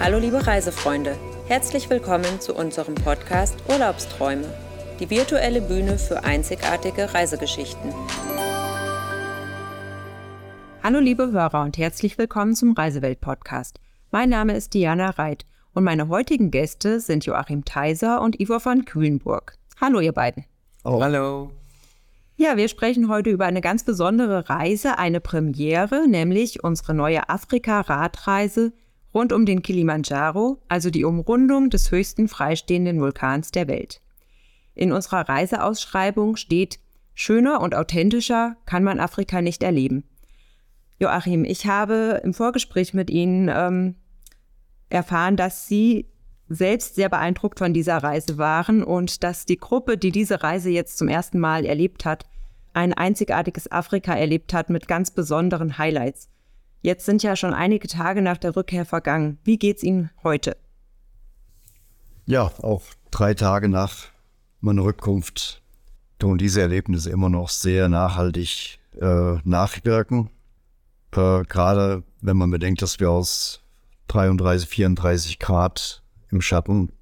Hallo liebe Reisefreunde, herzlich willkommen zu unserem Podcast Urlaubsträume, die virtuelle Bühne für einzigartige Reisegeschichten. Hallo liebe Hörer und herzlich willkommen zum Reisewelt-Podcast. Mein Name ist Diana Reit und meine heutigen Gäste sind Joachim Theiser und Ivo von Kühlenburg. Hallo ihr beiden. Oh. Hallo. Ja, wir sprechen heute über eine ganz besondere Reise, eine Premiere, nämlich unsere neue Afrika-Radreise rund um den Kilimanjaro, also die Umrundung des höchsten freistehenden Vulkans der Welt. In unserer Reiseausschreibung steht, schöner und authentischer kann man Afrika nicht erleben. Joachim, ich habe im Vorgespräch mit Ihnen ähm, erfahren, dass Sie selbst sehr beeindruckt von dieser Reise waren und dass die Gruppe, die diese Reise jetzt zum ersten Mal erlebt hat, ein einzigartiges Afrika erlebt hat mit ganz besonderen Highlights. Jetzt sind ja schon einige Tage nach der Rückkehr vergangen. Wie geht's Ihnen heute? Ja, auch drei Tage nach meiner Rückkunft tun diese Erlebnisse immer noch sehr nachhaltig äh, nachwirken. Äh, Gerade wenn man bedenkt, dass wir aus 33, 34 Grad im Schatten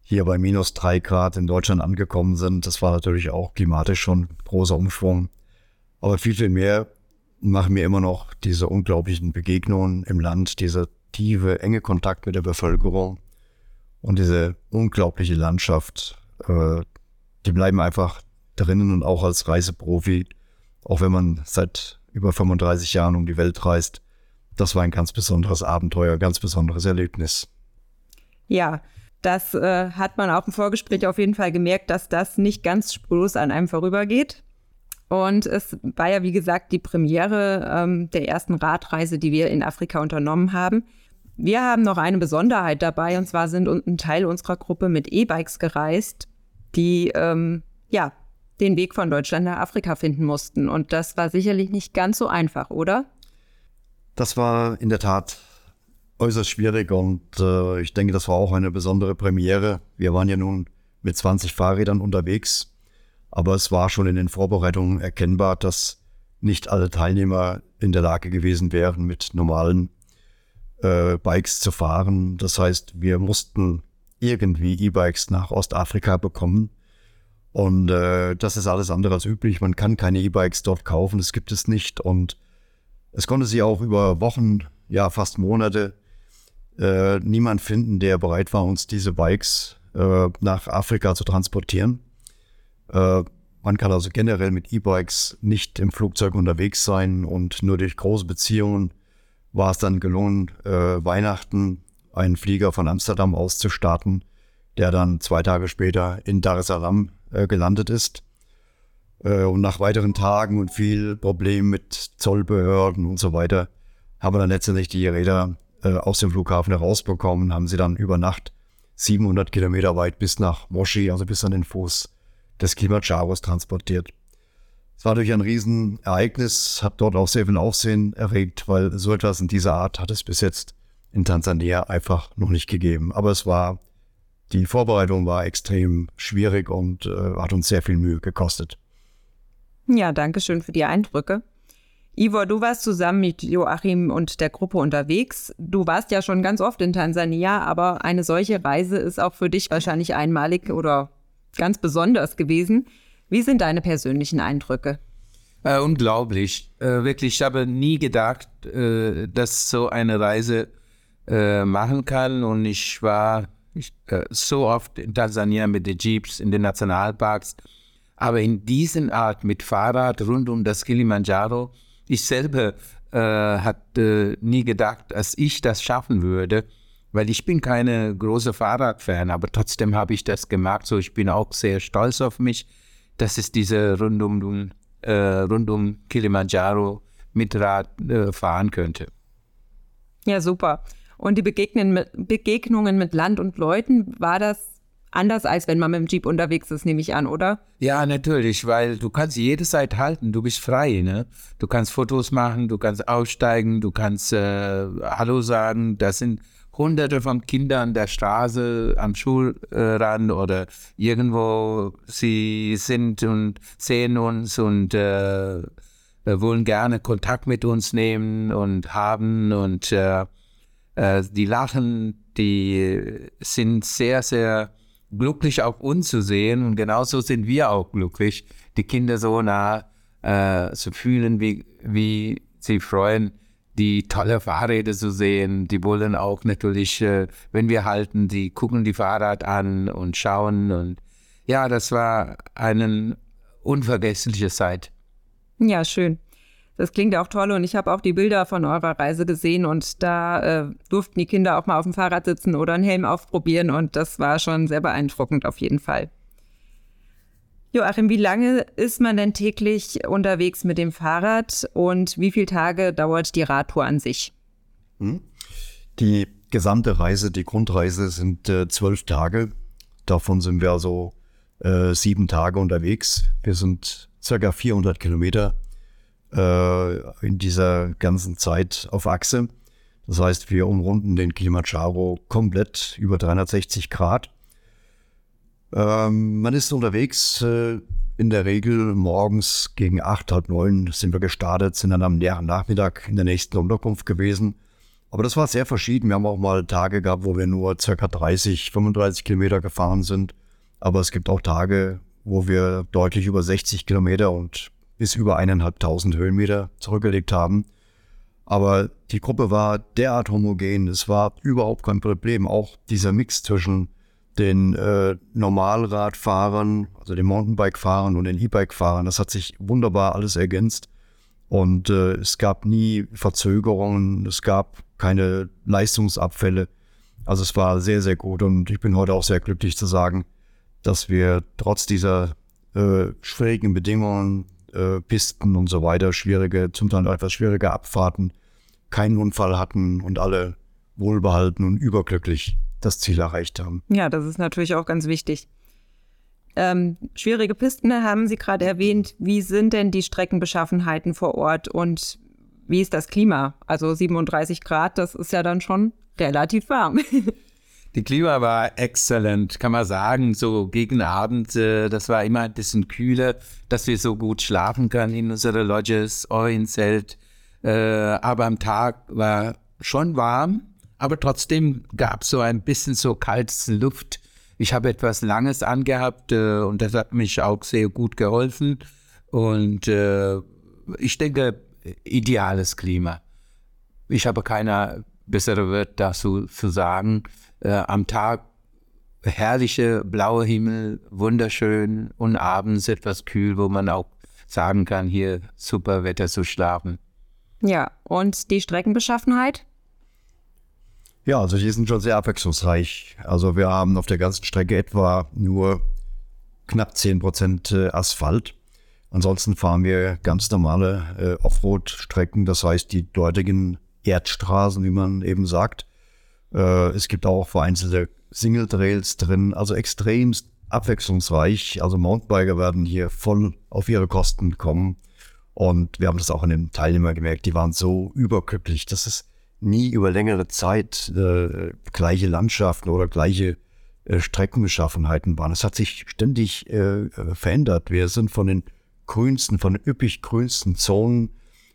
hier bei minus drei Grad in Deutschland angekommen sind. Das war natürlich auch klimatisch schon großer Umschwung. Aber viel, viel mehr machen mir immer noch diese unglaublichen Begegnungen im Land, dieser tiefe, enge Kontakt mit der Bevölkerung und diese unglaubliche Landschaft. Äh, die bleiben einfach drinnen und auch als Reiseprofi, auch wenn man seit über 35 Jahren um die Welt reist, das war ein ganz besonderes Abenteuer, ganz besonderes Erlebnis. Ja, das äh, hat man auch im Vorgespräch auf jeden Fall gemerkt, dass das nicht ganz spurlos an einem vorübergeht. Und es war ja, wie gesagt, die Premiere ähm, der ersten Radreise, die wir in Afrika unternommen haben. Wir haben noch eine Besonderheit dabei, und zwar sind ein Teil unserer Gruppe mit E-Bikes gereist, die ähm, ja den Weg von Deutschland nach Afrika finden mussten. Und das war sicherlich nicht ganz so einfach, oder? Das war in der Tat äußerst schwierig und äh, ich denke, das war auch eine besondere Premiere. Wir waren ja nun mit 20 Fahrrädern unterwegs aber es war schon in den Vorbereitungen erkennbar, dass nicht alle Teilnehmer in der Lage gewesen wären, mit normalen äh, Bikes zu fahren. Das heißt, wir mussten irgendwie E-Bikes nach Ostafrika bekommen. Und äh, das ist alles andere als üblich. Man kann keine E-Bikes dort kaufen, das gibt es nicht. Und es konnte sich auch über Wochen, ja fast Monate, äh, niemand finden, der bereit war, uns diese Bikes äh, nach Afrika zu transportieren. Äh, man kann also generell mit E-Bikes nicht im Flugzeug unterwegs sein und nur durch große Beziehungen war es dann gelungen, äh, Weihnachten einen Flieger von Amsterdam aus zu starten, der dann zwei Tage später in Dar es Salaam äh, gelandet ist. Und nach weiteren Tagen und viel Problemen mit Zollbehörden und so weiter haben wir dann letztendlich die Räder aus dem Flughafen herausbekommen, haben sie dann über Nacht 700 Kilometer weit bis nach Moshi, also bis an den Fuß des Kilimanjaros transportiert. Es war natürlich ein Riesenereignis, hat dort auch sehr viel Aufsehen erregt, weil so etwas in dieser Art hat es bis jetzt in Tansania einfach noch nicht gegeben. Aber es war, die Vorbereitung war extrem schwierig und äh, hat uns sehr viel Mühe gekostet. Ja, danke schön für die Eindrücke. Ivor, du warst zusammen mit Joachim und der Gruppe unterwegs. Du warst ja schon ganz oft in Tansania, aber eine solche Reise ist auch für dich wahrscheinlich einmalig oder ganz besonders gewesen. Wie sind deine persönlichen Eindrücke? Äh, unglaublich. Äh, wirklich, ich habe nie gedacht, äh, dass so eine Reise äh, machen kann. Und ich war ich, äh, so oft in Tansania mit den Jeeps, in den Nationalparks. Aber in diesen Art mit Fahrrad rund um das Kilimanjaro, ich selber äh, hatte nie gedacht, dass ich das schaffen würde weil ich bin keine große Fahrradfan, aber trotzdem habe ich das gemacht. So, ich bin auch sehr stolz auf mich, dass es diese rund um, äh, rund um Kilimanjaro mit Rad äh, fahren könnte. Ja, super. Und die Begegnen mit, Begegnungen mit Land und Leuten, war das anders, als wenn man mit dem Jeep unterwegs ist, nehme ich an, oder? Ja, natürlich, weil du kannst jede Zeit halten, du bist frei, ne? Du kannst Fotos machen, du kannst aussteigen, du kannst äh, Hallo sagen, das sind hunderte von Kindern der Straße am Schulrand oder irgendwo. Sie sind und sehen uns und äh, wollen gerne Kontakt mit uns nehmen und haben und äh, Äh, die lachen, die sind sehr, sehr glücklich auch uns zu sehen. Und genauso sind wir auch glücklich, die Kinder so nah äh, zu fühlen, wie, wie sie freuen, die tolle Fahrräder zu sehen. Die wollen auch natürlich, äh, wenn wir halten, die gucken die Fahrrad an und schauen und ja, das war eine unvergessliche Zeit. Ja, schön. Das klingt auch toll und ich habe auch die Bilder von eurer Reise gesehen und da äh, durften die Kinder auch mal auf dem Fahrrad sitzen oder einen Helm aufprobieren und das war schon sehr beeindruckend auf jeden Fall. Joachim, wie lange ist man denn täglich unterwegs mit dem Fahrrad und wie viele Tage dauert die Radtour an sich? Hm? Die gesamte Reise, die Grundreise sind äh, zwölf Tage. Davon sind wir also äh, sieben Tage unterwegs. Wir sind circa 400 Kilometer äh, in dieser ganzen Zeit auf Achse. Das heißt, wir umrunden den Kilimanjaro komplett über 360 Grad. Ähm, man ist unterwegs, äh, in der Regel morgens gegen acht, halb neun sind wir gestartet, sind dann am näheren Nachmittag in der nächsten Unterkunft gewesen. Aber das war sehr verschieden. Wir haben auch mal Tage gehabt, wo wir nur circa 30, 35 Kilometer gefahren sind. Aber es gibt auch Tage, wo wir deutlich über 60 Kilometer und bis über eineinhalbtausend Höhenmeter zurückgelegt haben. Aber die Gruppe war derart homogen, es war überhaupt kein Problem. Auch dieser Mix zwischen den äh, Normalradfahrern, also den Mountainbike-Fahrern und den E-Bike-Fahrern, das hat sich wunderbar alles ergänzt. Und äh, es gab nie Verzögerungen, es gab keine Leistungsabfälle. Also es war sehr, sehr gut und ich bin heute auch sehr glücklich zu sagen, dass wir trotz dieser äh, schwierigen Bedingungen äh, Pisten und so weiter, schwierige, zum Teil etwas schwierige Abfahrten, keinen Unfall hatten und alle wohlbehalten und überglücklich das Ziel erreicht haben. Ja, das ist natürlich auch ganz wichtig. Ähm, schwierige Pisten haben Sie gerade erwähnt. Wie sind denn die Streckenbeschaffenheiten vor Ort und wie ist das Klima? Also 37 Grad, das ist ja dann schon relativ warm. Die Klima war exzellent, kann man sagen. So gegen Abend, äh, das war immer ein bisschen kühler, dass wir so gut schlafen können in unsere Lodges, oder im Zelt. Äh, aber am Tag war schon warm, aber trotzdem gab es so ein bisschen so kaltes Luft. Ich habe etwas Langes angehabt äh, und das hat mich auch sehr gut geholfen. Und äh, ich denke, ideales Klima. Ich habe keine bessere Wörter dazu zu sagen äh, am Tag herrliche blaue Himmel, wunderschön und abends etwas kühl, wo man auch sagen kann, hier super Wetter zu schlafen. Ja, und die Streckenbeschaffenheit? Ja, also die sind schon sehr abwechslungsreich. Also wir haben auf der ganzen Strecke etwa nur knapp 10 Prozent äh, Asphalt. Ansonsten fahren wir ganz normale äh, Offroad-Strecken, das heißt die dortigen Erdstraßen, wie man eben sagt. Äh, es gibt auch vereinzelte Single Trails drin, also extremst abwechslungsreich. Also Mountainbiker werden hier voll auf ihre Kosten kommen. Und wir haben das auch an den Teilnehmern gemerkt, die waren so überglücklich, dass es nie über längere Zeit äh, gleiche Landschaften oder gleiche äh, Streckenbeschaffenheiten waren. Es hat sich ständig äh, äh verändert. Wir sind von den grünsten, von den üppig grünsten Zonen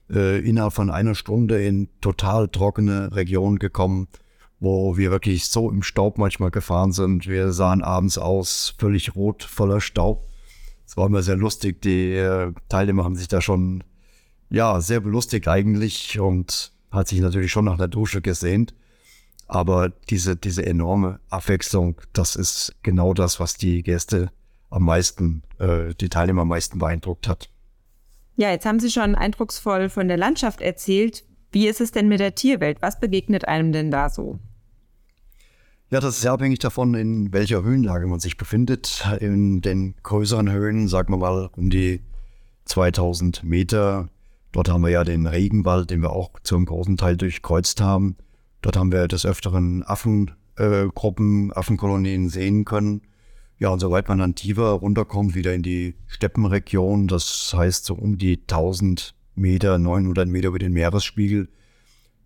äh, innerhalb von einer Stunde in total trockene Regionen gekommen wo wir wirklich so im Staub manchmal gefahren sind. Wir sahen abends aus, völlig rot, voller Staub. Es war immer sehr lustig. Die äh, Teilnehmer haben sich da schon, ja, sehr belustigt eigentlich und hat sich natürlich schon nach der Dusche gesehnt. Aber diese, diese enorme Abwechslung, das ist genau das, was die Gäste am meisten, äh, die Teilnehmer am meisten beeindruckt hat. Ja, jetzt haben Sie schon eindrucksvoll von der Landschaft erzählt. Wie ist es denn mit der Tierwelt? Was begegnet einem denn da so? Ja, das ist sehr abhängig davon, in welcher Höhenlage man sich befindet. In den größeren Höhen, sagen wir mal um die 2000 Meter, dort haben wir ja den Regenwald, den wir auch zum großen Teil durchkreuzt haben. Dort haben wir des Öfteren Affengruppen, äh, Affenkolonien sehen können. Ja, und soweit man dann tiefer runterkommt, wieder in die Steppenregion, das heißt so um die 1000 Meter, 900 Meter über den Meeresspiegel,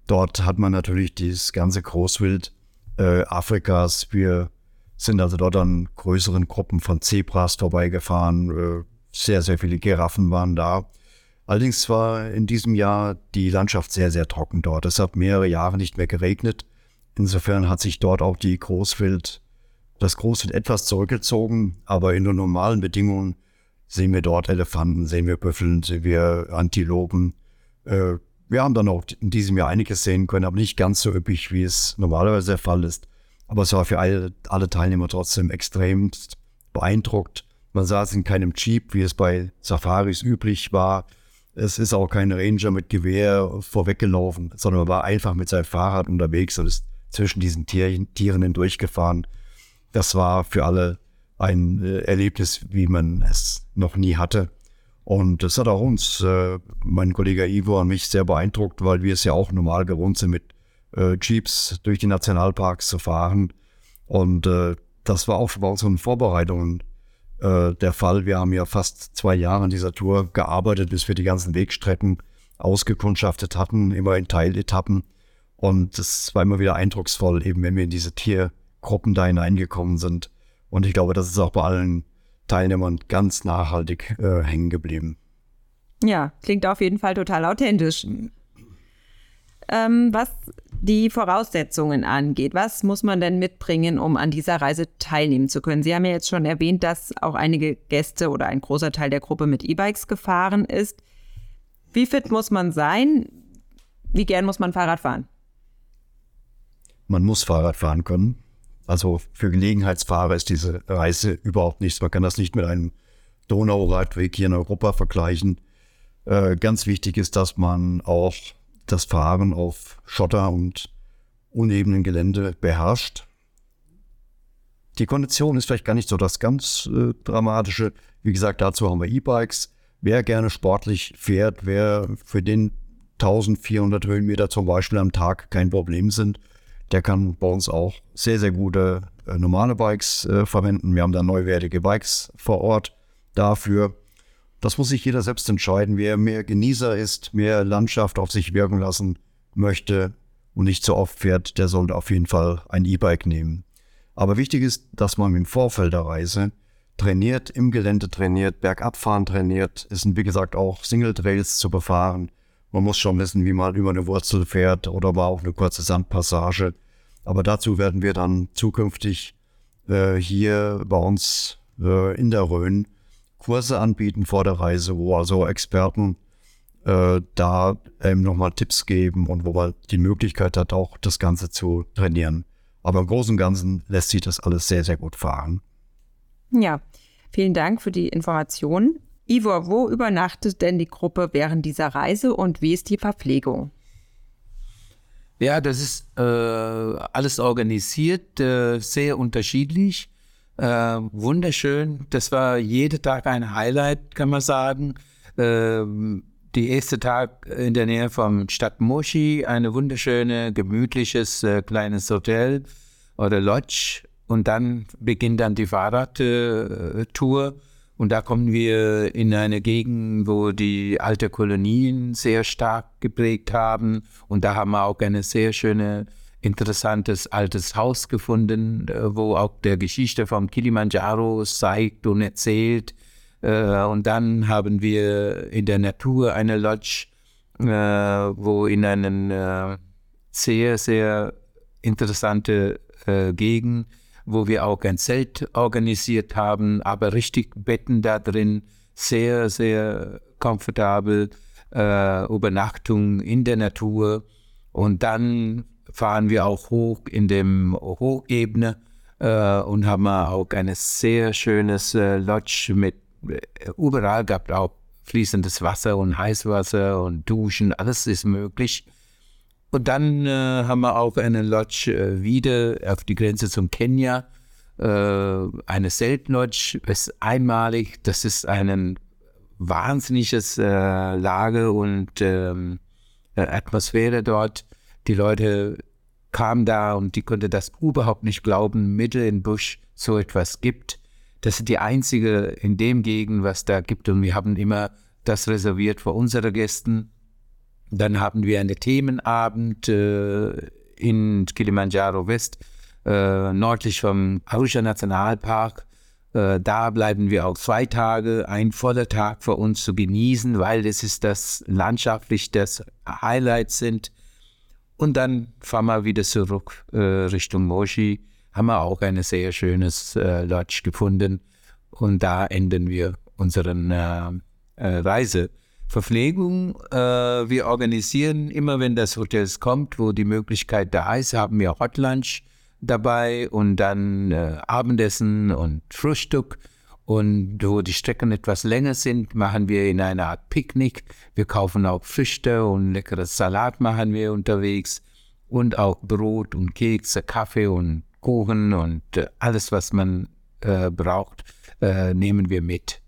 dort hat man natürlich dieses ganze Großwild äh, Afrikas. Wir sind also dort an größeren Gruppen von Zebras vorbeigefahren. Äh, sehr, sehr viele Giraffen waren da. Allerdings war in diesem Jahr die Landschaft sehr, sehr trocken dort. Es hat mehrere Jahre nicht mehr geregnet. insofern hat sich dort auch die Großwild, das Großwild etwas zurückgezogen, aber in den normalen Bedingungen sehen wir dort Elefanten, sehen wir Büffeln, sehen wir Antilopen. Äh, wir haben dann auch in diesem Jahr einiges sehen können, aber nicht ganz so üppig, wie es normalerweise der Fall ist. Aber es war für alle, alle Teilnehmer trotzdem extrem beeindruckt. Man saß in keinem Jeep, wie es bei Safaris üblich war. Es ist auch kein Ranger mit Gewehr vorweggelaufen, sondern man war einfach mit seinem Fahrrad unterwegs und ist zwischen diesen Tier Tieren hindurchgefahren. Das war für alle ein äh, Erlebnis, wie man es noch nie hatte. Und das hat auch uns, äh, mein Kollege Ivo und mich sehr beeindruckt, weil wir es ja auch normal gewohnt sind, mit äh, Jeeps durch die Nationalparks zu fahren. Und äh, das war auch bei unseren Vorbereitungen äh, der Fall. Wir haben ja fast zwei Jahre an dieser Tour gearbeitet, bis wir die ganzen Wegstrecken ausgekundschaftet hatten, immer in Teiletappen. Und es war immer wieder eindrucksvoll, eben wenn wir in diese Tiergruppen da hineingekommen sind. Und ich glaube, das ist auch bei allen Teilnehmern ganz nachhaltig äh, hängen geblieben. Ja, klingt auf jeden Fall total authentisch. Ähm, was die Voraussetzungen angeht, was muss man denn mitbringen, um an dieser Reise teilnehmen zu können? Sie haben ja jetzt schon erwähnt, dass auch einige Gäste oder ein großer Teil der Gruppe mit E-Bikes gefahren ist. Wie fit muss man sein? Wie gern muss man Fahrrad fahren? Man muss Fahrrad fahren können. Also für Gelegenheitsfahrer ist diese Reise überhaupt nichts. Man kann das nicht mit einem Donauradweg hier in Europa vergleichen. Äh, ganz wichtig ist, dass man auch das Fahren auf Schotter und unebenen Gelände beherrscht. Die Kondition ist vielleicht gar nicht so das ganz äh, Dramatische. Wie gesagt, dazu haben wir E-Bikes. Wer gerne sportlich fährt, wer für den 1400 Höhenmeter zum Beispiel am Tag kein Problem sind, der kann bei uns auch sehr, sehr gute äh, normale Bikes äh, verwenden. Wir haben da neuwertige Bikes vor Ort dafür. Das muss sich jeder selbst entscheiden. Wer mehr Genießer ist, mehr Landschaft auf sich wirken lassen möchte und nicht so oft fährt, der sollte auf jeden Fall ein E-Bike nehmen. Aber wichtig ist, dass man im Vorfeld der Reise trainiert, im Gelände trainiert, Bergabfahren trainiert. Es sind wie gesagt auch Single Trails zu befahren. Man muss schon wissen, wie man über eine Wurzel fährt oder mal auf eine kurze Sandpassage. Aber dazu werden wir dann zukünftig äh, hier bei uns äh, in der Rhön Kurse anbieten vor der Reise, wo also Experten äh, da eben nochmal Tipps geben und wo man die Möglichkeit hat, auch das Ganze zu trainieren. Aber im Großen und Ganzen lässt sich das alles sehr, sehr gut fahren. Ja, vielen Dank für die Informationen. Ivor, wo übernachtet denn die Gruppe während dieser Reise und wie ist die Verpflegung? Ja, das ist äh, alles organisiert, äh, sehr unterschiedlich. Äh, wunderschön. Das war jeden Tag ein Highlight, kann man sagen. Äh, die erste Tag in der Nähe vom Stadt Moshi, eine wunderschöne, gemütliches äh, kleines Hotel oder Lodge. Und dann beginnt dann die Fahrradtour. Und da kommen wir in eine Gegend, wo die alte Kolonien sehr stark geprägt haben. Und da haben wir auch eine sehr schöne, interessantes altes Haus gefunden, äh, wo auch der Geschichte vom Kilimanjaro zeigt und erzählt. Äh, und dann haben wir in der Natur eine Lodge, äh, wo in einen sehr, sehr interessante Gegend wo wir auch ein Zelt organisiert haben, aber richtig Betten da drin, sehr, sehr komfortabel, Übernachtung in der Natur. Und dann fahren wir auch hoch in dem Hochebene äh, und haben auch ein sehr schönes äh, Lodge mit, äh, überall gab auch fließendes Wasser und Heißwasser und Duschen, alles ist möglich. Und dann äh, haben wir auch eine Lodge äh, wieder auf die Grenze zum Kenia. Äh, eine Seltenlodge ist einmalig. Das ist ein wahnsinniges äh, Lage und ähm, äh, Atmosphäre dort. Die Leute kamen da und die konnten das überhaupt nicht glauben, mittel im Busch so etwas gibt. Das ist die einzige in dem Gegend, was da gibt. Und wir haben immer das reserviert für unsere Gästen. Dann haben wir einen Themenabend äh, in Kilimanjaro West, äh, nördlich vom Arusha Nationalpark. Äh, da bleiben wir auch zwei Tage, ein voller Tag für uns zu genießen, weil es ist das landschaftlich das Highlight sind. Und dann fahren wir wieder zurück äh, Richtung Moshi. Haben wir auch ein sehr schönes äh, Lodge gefunden. Und da enden wir unseren äh, äh Reise. Verpflegung, äh, wir organisieren immer, wenn das Hotel kommt, wo die Möglichkeit da ist, haben wir Hot Lunch dabei und dann äh, Abendessen und Frühstück. Und wo die Strecken etwas länger sind, machen wir in einer Art Picknick. Wir kaufen auch Früchte und leckeres Salat machen wir unterwegs. Und auch Brot und Kekse, Kaffee und Kuchen und äh, alles, was man äh, braucht, äh, nehmen wir mit.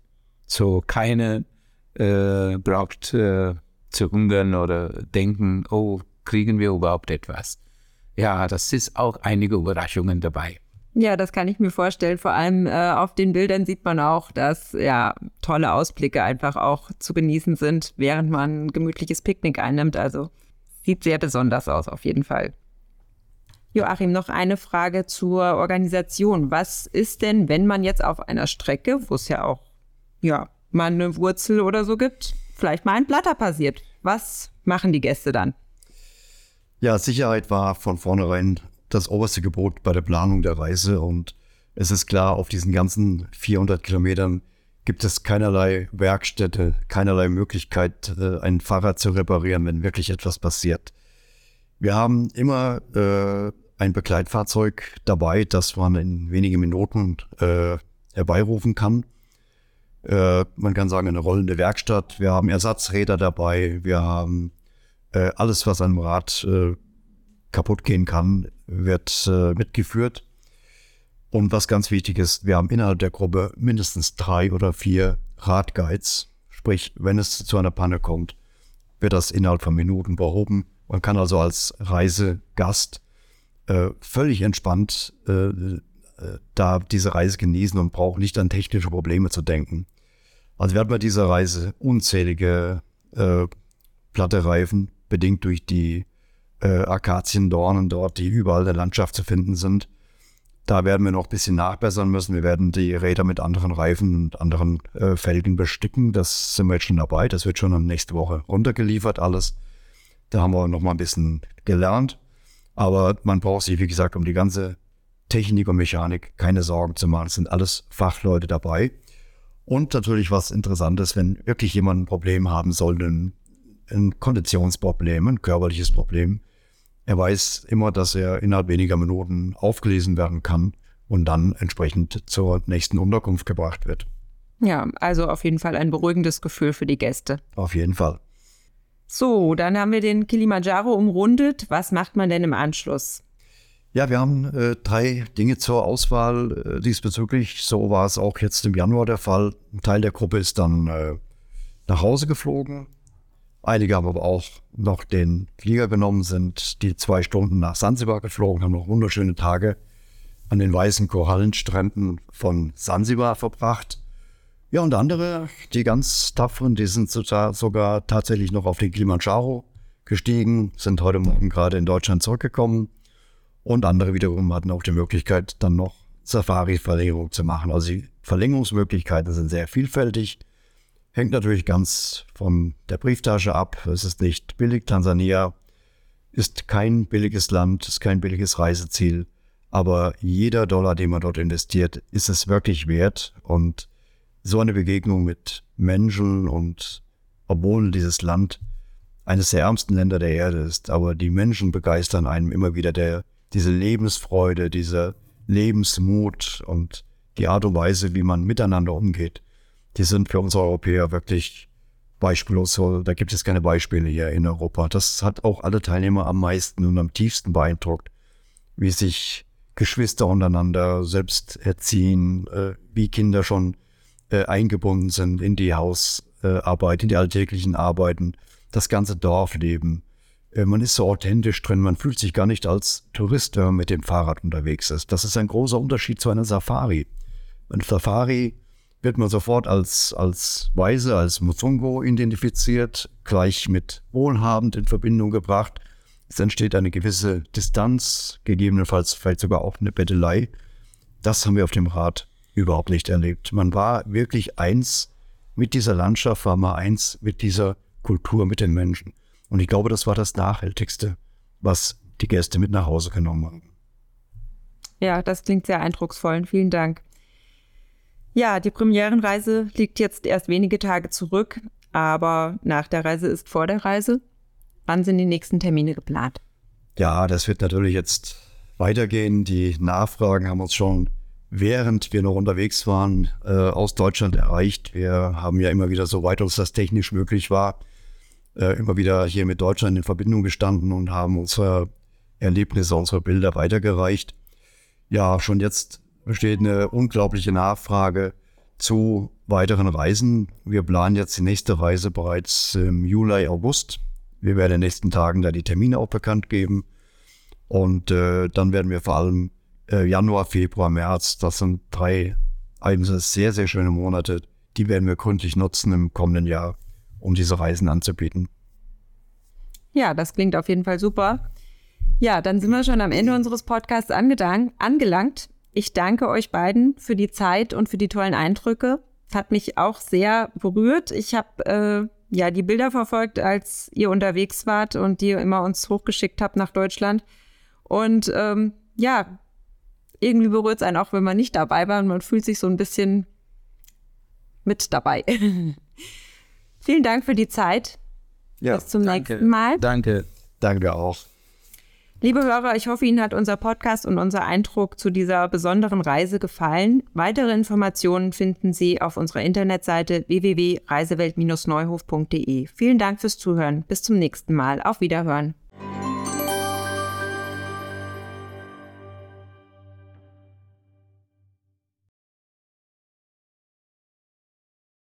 So keine äh, braucht äh, zu hungern oder denken, oh, kriegen wir überhaupt etwas? Ja, das ist auch einige Überraschungen dabei. Ja, das kann ich mir vorstellen. Vor allem äh, auf den Bildern sieht man auch, dass ja tolle Ausblicke einfach auch zu genießen sind, während man ein gemütliches Picknick einnimmt. Also sieht sehr besonders aus, auf jeden Fall. Joachim, noch eine Frage zur Organisation. Was ist denn, wenn man jetzt auf einer Strecke, wo es ja auch ja, mal eine Wurzel oder so gibt, vielleicht mal ein Blatter passiert? Was machen die Gäste dann? Ja, Sicherheit war von vornherein das oberste Gebot bei der Planung der Reise und es ist klar, auf diesen ganzen 400 Kilometern gibt es keinerlei Werkstätte, keinerlei Möglichkeit, äh, ein Fahrrad zu reparieren, wenn wirklich etwas passiert. Wir haben immer äh, ein Begleitfahrzeug dabei, das man in wenigen Minuten äh, herbeirufen kann. Äh, man kann sagen, eine rollende Werkstatt. Wir haben Ersatzräder dabei. Wir haben äh, alles, was einem Rad äh, kaputt gehen kann, wird äh, mitgeführt. Und was ganz wichtig ist, wir haben innerhalb der Gruppe mindestens drei oder vier Radguides. Sprich, wenn es zu einer Panne kommt, wird das innerhalb von Minuten behoben. Man kann also als Reisegast äh, völlig entspannt äh, äh, da diese Reise genießen und braucht nicht an technische Probleme zu denken. Also wir hatten bei dieser Reise unzählige äh, platte Reifen, bedingt durch die äh, Akaziendornen dort, die überall in der Landschaft zu finden sind. Da werden wir noch ein bisschen nachbessern müssen. Wir werden die Räder mit anderen Reifen und anderen äh, Felgen bestücken. Das sind wir jetzt schon dabei. Das wird schon nächste Woche runtergeliefert alles. Da haben wir noch mal ein bisschen gelernt. Aber man braucht sich, wie gesagt, um die ganze Technik und Mechanik keine Sorgen zu machen. Es sind alles Fachleute dabei. Und natürlich was Interessantes, wenn wirklich jemand ein Problem haben sollte, ein, ein Konditionsproblem, ein körperliches Problem, er weiß immer, dass er innerhalb weniger Minuten aufgelesen werden kann und dann entsprechend zur nächsten Unterkunft gebracht wird. Ja, also auf jeden Fall ein beruhigendes Gefühl für die Gäste. Auf jeden Fall. So, dann haben wir den Kilimanjaro umrundet. Was macht man denn im Anschluss? Ja, wir haben äh, drei Dinge zur Auswahl äh, diesbezüglich. So war es auch jetzt im Januar der Fall. Ein Teil der Gruppe ist dann äh, nach Hause geflogen. Einige haben aber auch noch den Flieger genommen, sind die zwei Stunden nach Sansibar geflogen, haben noch wunderschöne Tage an den weißen Korallenstränden von Sansibar verbracht. Ja, und andere, die ganz tapferen, die sind sogar tatsächlich noch auf den Kilimanjaro gestiegen, sind heute Morgen gerade in Deutschland zurückgekommen. Und andere wiederum hatten auch die Möglichkeit, dann noch Safari-Verlängerung zu machen. Also die Verlängerungsmöglichkeiten sind sehr vielfältig. Hängt natürlich ganz von der Brieftasche ab. Es ist nicht billig. Tansania ist kein billiges Land, ist kein billiges Reiseziel. Aber jeder Dollar, den man dort investiert, ist es wirklich wert. Und so eine Begegnung mit Menschen und obwohl dieses Land eines der ärmsten Länder der Erde ist, aber die Menschen begeistern einem immer wieder der, diese Lebensfreude, dieser Lebensmut und die Art und Weise, wie man miteinander umgeht die sind für uns Europäer wirklich beispiellos. Da gibt es keine Beispiele hier in Europa. Das hat auch alle Teilnehmer am meisten und am tiefsten beeindruckt, wie sich Geschwister untereinander selbst erziehen, äh, wie Kinder schon äh, eingebunden sind in die Hausarbeit, in die alltäglichen Arbeiten, das ganze Dorfleben. Äh, man ist so authentisch drin, man fühlt sich gar nicht als Tourist, wenn man mit dem Fahrrad unterwegs ist. Das ist ein großer Unterschied zu einer Safari. Ein Safari wird man sofort als, als Weise, als Muzungo identifiziert, gleich mit wohlhabend in Verbindung gebracht. Es entsteht eine gewisse Distanz, gegebenenfalls vielleicht sogar auch eine Bettelei. Das haben wir auf dem Rad überhaupt nicht erlebt. Man war wirklich eins mit dieser Landschaft, war mal eins mit dieser Kultur, mit den Menschen. Und ich glaube, das war das Nachhaltigste was die Gäste mit nach Hause genommen haben. Ja, das klingt sehr eindrucksvoll. Vielen Dank. Ja, die Premierenreise liegt jetzt erst wenige Tage zurück, aber nach der Reise ist vor der Reise. Wann sind die nächsten Termine geplant? Ja, das wird natürlich jetzt weitergehen. Die Nachfragen haben uns schon, während wir noch unterwegs waren, äh, aus Deutschland erreicht. Wir haben ja immer wieder, soweit uns das technisch möglich war, äh, immer wieder hier mit Deutschland in Verbindung gestanden und haben unsere Erlebnisse, unsere Bilder weitergereicht. Ja, schon jetzt besteht eine unglaubliche Nachfrage zu weiteren Reisen. Wir planen jetzt die nächste Reise bereits im Juli, August. Wir werden in den nächsten Tagen da die Termine auch bekannt geben. Und äh, dann werden wir vor allem äh, Januar, Februar, März, das sind drei eigentlich sehr, sehr schöne Monate, die werden wir gründlich nutzen im kommenden Jahr, um diese Reisen anzubieten. Ja, das klingt auf jeden Fall super. Ja, dann sind wir schon am Ende unseres Podcasts angelangt. Ich danke euch beiden für die Zeit und für die tollen Eindrücke. Hat mich auch sehr berührt. Ich habe äh, ja die Bilder verfolgt, als ihr unterwegs wart und die ihr immer uns hochgeschickt habt nach Deutschland. Und ähm, ja, irgendwie berührt es einen auch, wenn man nicht dabei war und man fühlt sich so ein bisschen mit dabei. Vielen Dank für die Zeit. Ja, Bis zum danke, nächsten Mal. Danke. Danke auch. Liebe Hörer, ich hoffe, Ihnen hat unser Podcast und unser Eindruck zu dieser besonderen Reise gefallen. Weitere Informationen finden Sie auf unserer Internetseite www.reisewelt-neuhof.de. Vielen Dank fürs Zuhören. Bis zum nächsten Mal. Auf Wiederhören.